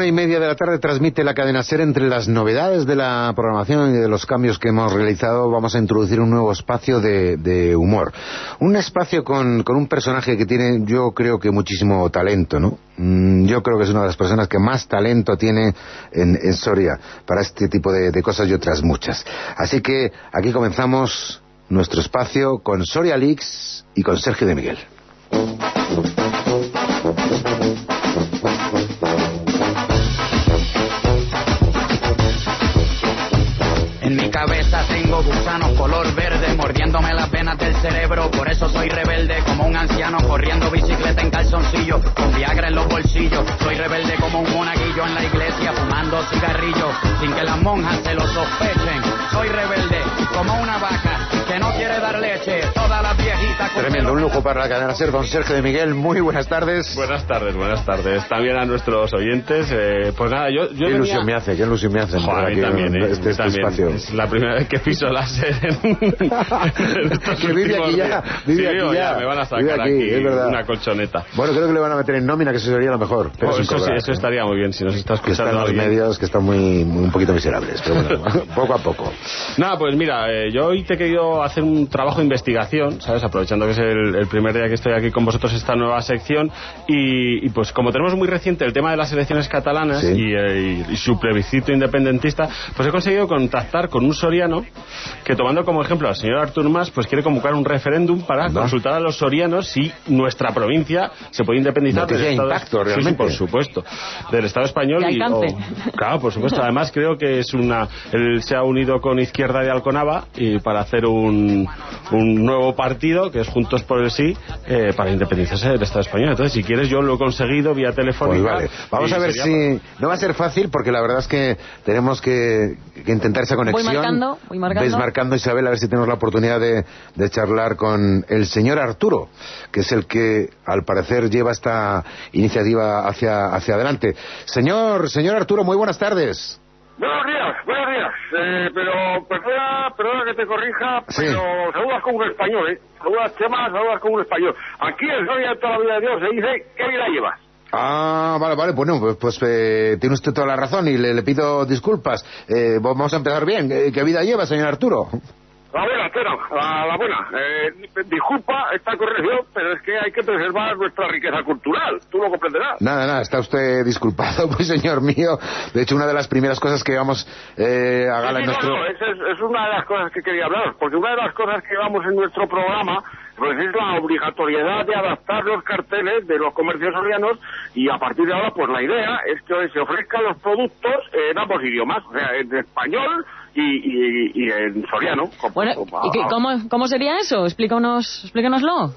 una y media de la tarde transmite la cadena SER. Entre las novedades de la programación y de los cambios que hemos realizado, vamos a introducir un nuevo espacio de, humor. Un espacio con, un personaje que tiene, yo creo que muchísimo talento, ¿no? Mm, yo creo que es una de las personas que más talento tiene en, Soria para este tipo de, de cosas y otras muchas. Así que aquí comenzamos nuestro espacio con Soria Leaks y con Sergio de Miguel. Tengo gusanos color verde mordiéndome las venas del cerebro. Por eso soy rebelde como un anciano corriendo bicicleta en calzoncillo con Viagra en los bolsillos. Soy rebelde como un monaguillo en la iglesia fumando cigarrillos sin que las monjas se lo sospechen. Soy rebelde como una vaca que no quiere dar leche, las viejitas... Tremendo, un lujo para la cadena SER, don Sergio de Miguel, muy buenas tardes. Buenas tardes, buenas tardes. También a nuestros oyentes, eh, pues nada, yo... yo qué ilusión me hace, qué ilusión me hace. Joder, a mí también, eh, este, este espacio. Es la primera vez que piso la SER en... que vive aquí ya, vive aquí ya. Me van a sacar aquí, aquí una colchoneta. Bueno, creo que le van a meter en nómina, que eso sería lo mejor. Pero oh, eso, sí, eso estaría muy bien, si nos está escuchando que están los medios que están muy, un poquito miserables, pero bueno, poco a poco. Nada, pues mira, eh, yo hoy te he querido hacer un trabajo investigación, ¿sabes? Aprovechando que es el, primer día que estoy aquí con vosotros esta nueva sección y, pues como tenemos muy reciente el tema de las elecciones catalanas eh, y, su plebiscito independentista, pues he conseguido contactar con un soriano que tomando como ejemplo al señor Artur Mas, pues quiere convocar un referéndum para consultar a los sorianos si nuestra provincia se puede independizar del Estado realmente. por supuesto, del Estado español y, claro, por supuesto. Además creo que es una él se ha unido con Izquierda de Alconava y para hacer un, un nuevo partido que es Juntos por el Sí eh, para independizarse del Estado español. Entonces, si quieres, yo lo he conseguido vía telefónica. Pues Vamos a ver si. No va a ser fácil porque la verdad es que tenemos que, intentar esa conexión. Voy marcando, voy marcando. marcando, Isabel, a ver si tenemos la oportunidad de, de charlar con el señor Arturo, que es el que, al parecer, lleva esta iniciativa hacia, hacia adelante. Señor, señor Arturo, muy buenas tardes. Buenos días, buenos días. Eh, pero perdona, perdona que te corrija, pero saludas como un español, ¿eh? Saludas Chema, saludas como un español. Aquí en Soria toda la vida de Dios se dice, ¿qué vida llevas? Ah, vale, vale, bueno, pues, pues eh, tiene usted toda la razón y le, le pido disculpas. Eh, vamos a empezar bien. Eh, ¿Qué vida lleva, señor Arturo? La buena, espera, la, buena. Eh, disculpa esta corrección, pero es que hay que preservar nuestra riqueza cultural. Tú lo comprenderás. Nada, nada, está usted disculpado, pues señor mío. De hecho, una de las primeras cosas que vamos eh, a gala en nuestro... No, es, es, una de las cosas que quería hablar, porque una de las cosas que llevamos en nuestro programa pues es la obligatoriedad de adaptar los carteles de los comercios sorianos y a partir de ahora, pues la idea es que se ofrezcan los productos en ambos idiomas, o sea, en español y, y, en soriano. Bueno, ¿y cómo, cómo sería eso? Explícanos, explícanoslo.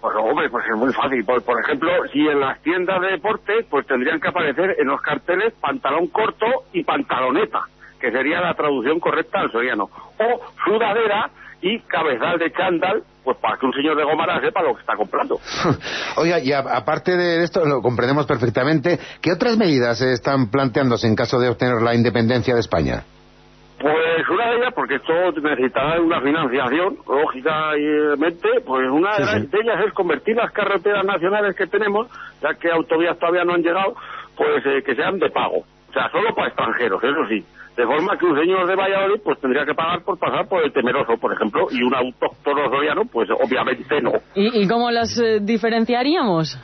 Pues hombre, pues es muy fácil. Por, por, ejemplo, si en las tiendas de deporte, pues tendrían que aparecer en los carteles pantalón corto y pantaloneta, que sería la traducción correcta al soriano. O sudadera y cabezal de chándal, pues para que un señor de Gomara sepa lo que está comprando. Oiga, y aparte de esto, lo comprendemos perfectamente, ¿qué otras medidas se están planteándose en caso de obtener la independencia de España? Pues una de ellas, porque esto necesitará una financiación, lógicamente, pues una de, ellas es convertir las carreteras nacionales que tenemos, ya que autovías todavía no han llegado, pues eh, que sean de pago. O sea, solo para extranjeros, eso sí. De forma que un señor de Valladolid pues tendría que pagar por pasar por el Temeroso, por ejemplo, y un autóctono soriano, pues obviamente no. ¿Y, cómo las eh, diferenciaríamos?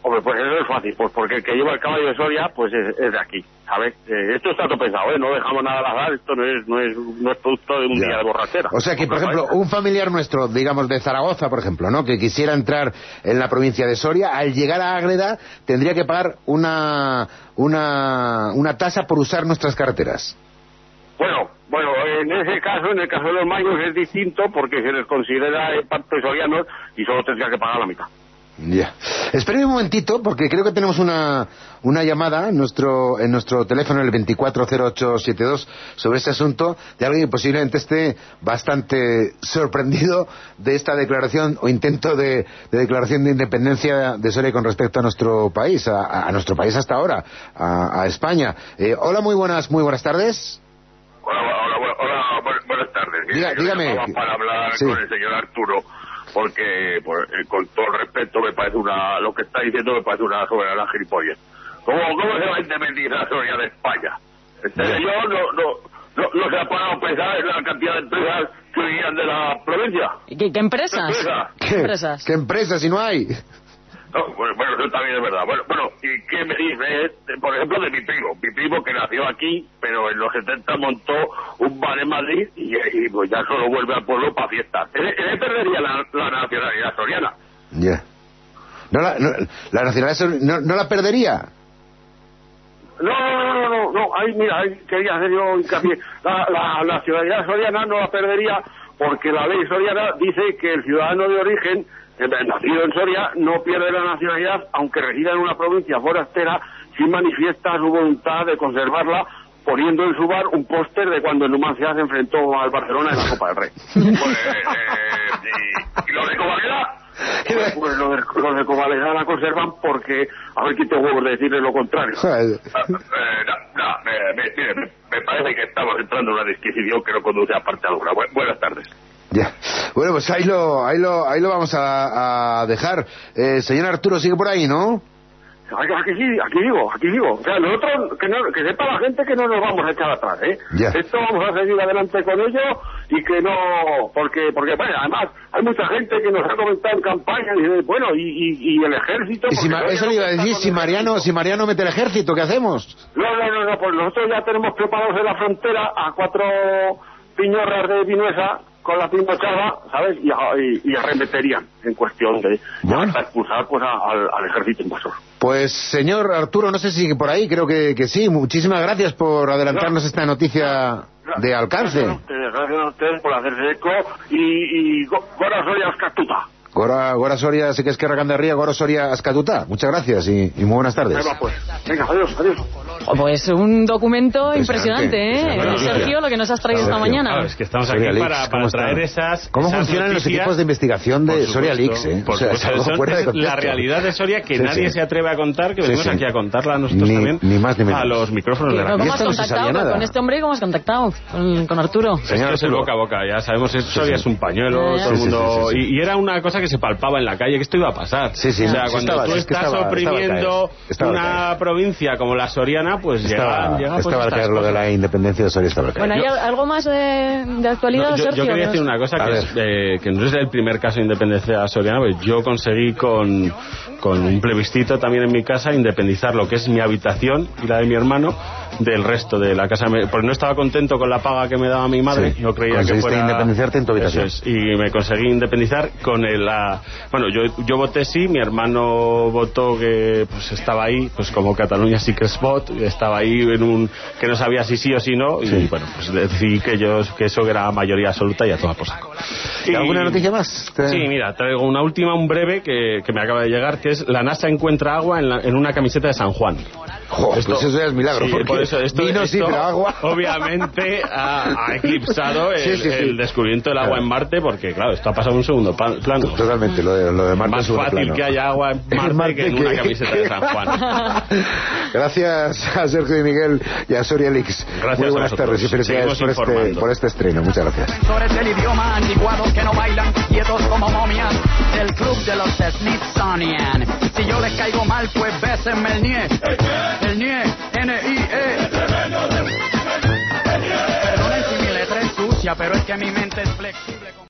Hombre, pues eso es fácil, pues porque el que lleva el caballo de Soria, pues es, de aquí, ¿sabes? Eh, esto está todo pensado, ¿eh? No dejamos nada al azar, esto no es, no es, no es producto de un día de borrachera. O sea que, por ejemplo, un familiar nuestro, digamos, de Zaragoza, por ejemplo, ¿no? Que quisiera entrar en la provincia de Soria, al llegar a Ágreda, tendría que pagar una, una, una tasa por usar nuestras carreteras. Bueno, bueno, en ese caso, en el caso de los mayos es distinto porque se les considera parte sorianos y solo tendría que pagar la mitad. Ya. Esperen un momentito, porque creo que tenemos una, una llamada en nuestro, en nuestro teléfono, el 240872, sobre ese asunto, de alguien que posiblemente esté bastante sorprendido de esta declaración o intento de, declaración de independencia de Soria con respecto a nuestro país, a, nuestro país hasta ahora, a, España. Eh, hola, muy buenas, muy buenas tardes. Hola, hola, hola, buenas tardes. dígame. Para hablar con el señor Arturo porque pues, eh, con todo el respeto me parece una lo que está diciendo me parece una soberana gilipollas ¿Cómo, cómo se va a independizar Soria de España? Este yo no, no, no, no se ha parado a pensar en la cantidad de empresas que vivían de la provincia. ¿Qué, qué empresas? Empresas. ¿Qué empresas? ¿Qué empresas si no hay? No, bueno, bueno, eso también es verdad. Bueno, bueno, ¿y qué me dices, por ejemplo, de mi primo? Mi primo que nació aquí, pero en los 70 montó un bar en Madrid y, y, pues ya solo vuelve al pueblo para fiestas. Él, él perdería la, la nacionalidad soriana. Ya. No la, no, la nacionalidad no, no la perdería. No, no, no, no, no, ahí, mira, ahí quería hacer yo hincapié. La, la nacionalidad soriana no la perdería porque la ley soriana dice que el ciudadano de origen, eh, nacido en Soria, no pierde la nacionalidad aunque resida en una provincia forastera si manifiesta su voluntad de conservarla poniendo en su bar un póster de cuando el Numancia se enfrentó al Barcelona en la Copa del Rey. Pues, eh, y, y lo de Covaleda, pues, pues lo de, lo de Covaleda la conservan porque, a ver quién te huevos de decirle lo contrario. Me, parece que estamos entrando en una disquisición que no conduce a parte alguna. Bu- buenas tardes. Ya. Bueno, pues ahí lo, ahí lo, ahí lo vamos a, a dejar. Eh, señor Arturo, sigue por ahí, ¿no? Aquí, aquí digo, aquí digo. O sea, nosotros, que, no, que sepa la gente que no nos vamos a echar atrás, ¿eh? Esto vamos a seguir adelante con ello y que no... Porque, porque bueno, además, hay mucha gente que nos ha comentado en campaña y dice, bueno, y, y, y el ejército... Y si porque Ma- no eso le iba a decir, si Mariano, si Mariano mete el ejército, ¿qué hacemos? No, no, no, no, pues nosotros ya tenemos preparados en la frontera a cuatro piñorras de Vinuesa con la pinochada, ¿sabes? Y, a- y, y arremeterían en cuestión de, Bueno. expulsar pues, a- al, al ejército invasor. Pues, señor Arturo, no sé si por ahí, creo que, que sí. Muchísimas gracias por adelantarnos esta noticia de alcance. Gracias a ustedes, gracias a ustedes por hacerse eco y, y go- Gora Soria Ascatuta. Gora, Gora Soria, sé que es que Racandarría, Gora Soria Ascatuta. Muchas gracias y, y muy buenas tardes. Va, pues. Venga, adiós, adiós. Pues un documento impresionante, Impresionante, ¿eh? impresionante. Sergio, lo que nos has traído esta mañana. Claro, es que estamos aquí Leaks, para, ¿cómo para traer esas. ¿Cómo esas funcionan los noticias? equipos de investigación de Soria Leaks, eh? por O sea, es supuesto, algo son- fuera de es la realidad de Soria que Sí, nadie sí. se atreve a contar, que venimos sí. aquí a contarla nosotros Ni- también ni más ni menos. a los micrófonos ¿Y de la ¿Cómo Y has no contactado nada. con este hombre? ¿Cómo has contactado con, con Arturo? Esto es el boca a boca, ya sabemos, es- Soria sí. es un pañuelo, ya. todo el mundo... sí, sí, sí. Y, y era una cosa que se palpaba en la calle, que esto iba a pasar. Sí, sí, o sea, cuando tú es estás oprimiendo una provincia como la Soriana, pues Estaba, llegan, pues estaba al estas caer lo de la independencia de Soria, estaba. Bueno, ¿hay algo más de, de actualidad, No, yo, yo Sergio? quería que decir una cosa que, es, eh, que no es el primer caso de independencia soriana, pues yo conseguí con, con un plebiscito también en mi casa independizar lo que es mi habitación y la de mi hermano del resto de la casa. Me- Porque no estaba contento con la paga que me daba mi madre, Sí. no creía que fuera... independizarte en tu habitación. Eso es, y me conseguí independizar con el... la- bueno, yo, yo voté sí, mi hermano votó que pues estaba ahí, pues como Cataluña sí que es vot, estaba ahí en un... que no sabía si sí o si no, y bueno, pues decidí que, yo, que eso era mayoría absoluta y a toda por saco. ¿Y alguna noticia más? Te- Sí, mira, traigo una última, un breve que, que me acaba de llegar, que es la NASA encuentra agua en, la- en una camiseta de San Juan. Jo, pues Esto- eso ya es milagro. Sí, porque por eso esto, vino sí, esto pero agua. obviamente ha, ha eclipsado el, Sí, sí, sí. el descubrimiento del agua Claro. en Marte, porque claro, esto ha pasado un segundo plano. Totalmente, lo de, lo de Marte Más fácil plano. que haya agua en Marte, que en una que- camiseta de San Juan. Gracias a Sergio y Miguel y a Soria. Gracias Muy buenas tardes y felicidades por este, por este estreno. Muchas gracias. Defensores del idioma antiguados que no bailan quietos como momias del club de los Smithsonian. Si yo les caigo mal, pues bésenme el nie. El nie, N-I-E. Perdonen si mi letra es sucia, pero es que mi mente es flexible.